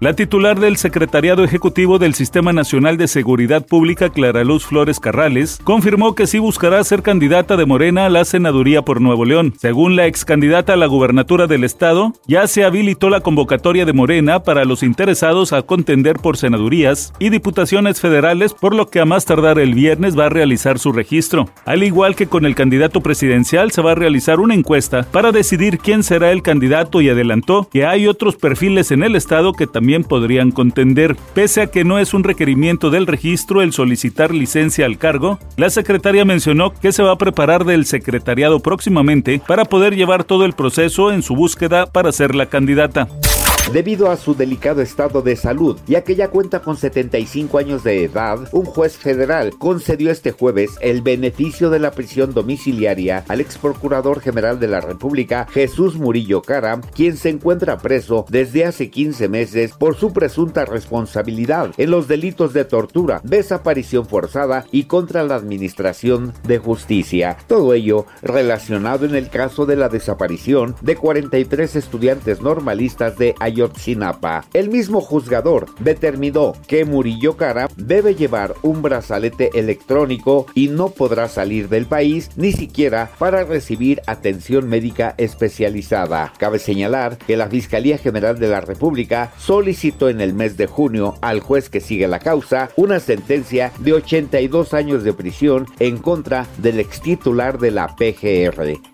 La titular del Secretariado Ejecutivo del Sistema Nacional de Seguridad Pública, Clara Luz Flores Carrales, confirmó que sí buscará ser candidata de Morena a la senaduría por Nuevo León. Según la ex candidata a la gubernatura del estado, ya se habilitó la convocatoria de Morena para los interesados a contender por senadurías y diputaciones federales, por lo que a más tardar el viernes va a realizar su registro. Al igual que con el candidato presidencial, se va a realizar una encuesta para decidir quién será el candidato y adelantó que hay otros perfiles en el estado que también podrían contender. Pese a que no es un requerimiento del registro el solicitar licencia al cargo, la secretaria mencionó que se va a preparar del secretariado próximamente para poder llevar todo el proceso en su búsqueda para ser la candidata debido a su delicado estado de salud, ya que ya cuenta con 75 años de edad, un juez federal concedió este jueves el beneficio de la prisión domiciliaria al ex procurador general de la República, Jesús Murillo Cara, quien se encuentra preso desde hace 15 meses por su presunta responsabilidad en los delitos de tortura, desaparición forzada y contra la administración de justicia. Todo ello relacionado en el caso de la desaparición de 43 estudiantes normalistas de Ayotzinapa el mismo juzgador determinó que Murillo Cara debe llevar un brazalete electrónico y no podrá salir del país ni siquiera para recibir atención médica especializada. Cabe señalar que la Fiscalía General de la República solicitó en el mes de junio al juez que sigue la causa una sentencia de 82 años de prisión en contra del ex titular de la PGR.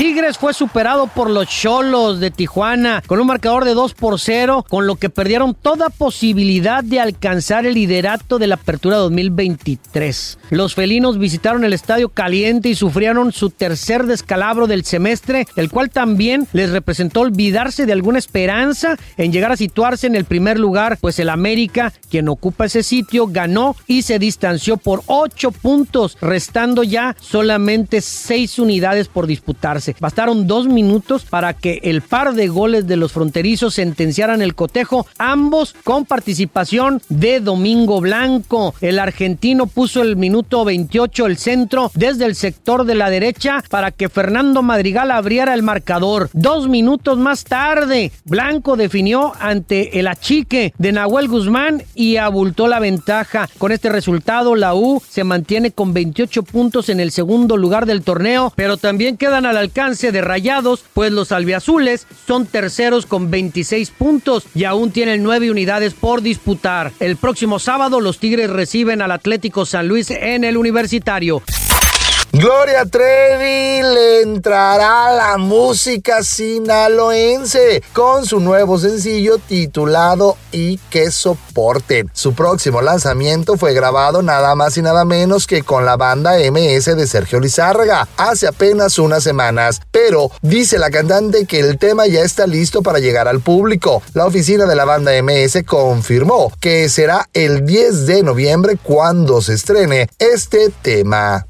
Tigres fue superado por los Cholos de Tijuana con un marcador de 2 por 0, con lo que perdieron toda posibilidad de alcanzar el liderato de la Apertura 2023. Los felinos visitaron el estadio caliente y sufrieron su tercer descalabro del semestre, el cual también les representó olvidarse de alguna esperanza en llegar a situarse en el primer lugar, pues el América, quien ocupa ese sitio, ganó y se distanció por 8 puntos, restando ya solamente 6 unidades por disputarse. Bastaron dos minutos para que el par de goles de los fronterizos sentenciaran el cotejo, ambos con participación de Domingo Blanco. El argentino puso el minuto 28 el centro desde el sector de la derecha para que Fernando Madrigal abriera el marcador. Dos minutos más tarde, Blanco definió ante el achique de Nahuel Guzmán y abultó la ventaja. Con este resultado, la U se mantiene con 28 puntos en el segundo lugar del torneo, pero también quedan al alcance de Rayados, pues los albiazules son terceros con 26 puntos y aún tienen nueve unidades por disputar. El próximo sábado los Tigres reciben al Atlético San Luis en el Universitario. Gloria Trevi le entrará la música sinaloense con su nuevo sencillo titulado Y que soporte. Su próximo lanzamiento fue grabado nada más y nada menos que con la banda MS de Sergio Lizárraga hace apenas unas semanas, pero dice la cantante que el tema ya está listo para llegar al público. La oficina de la banda MS confirmó que será el 10 de noviembre cuando se estrene este tema.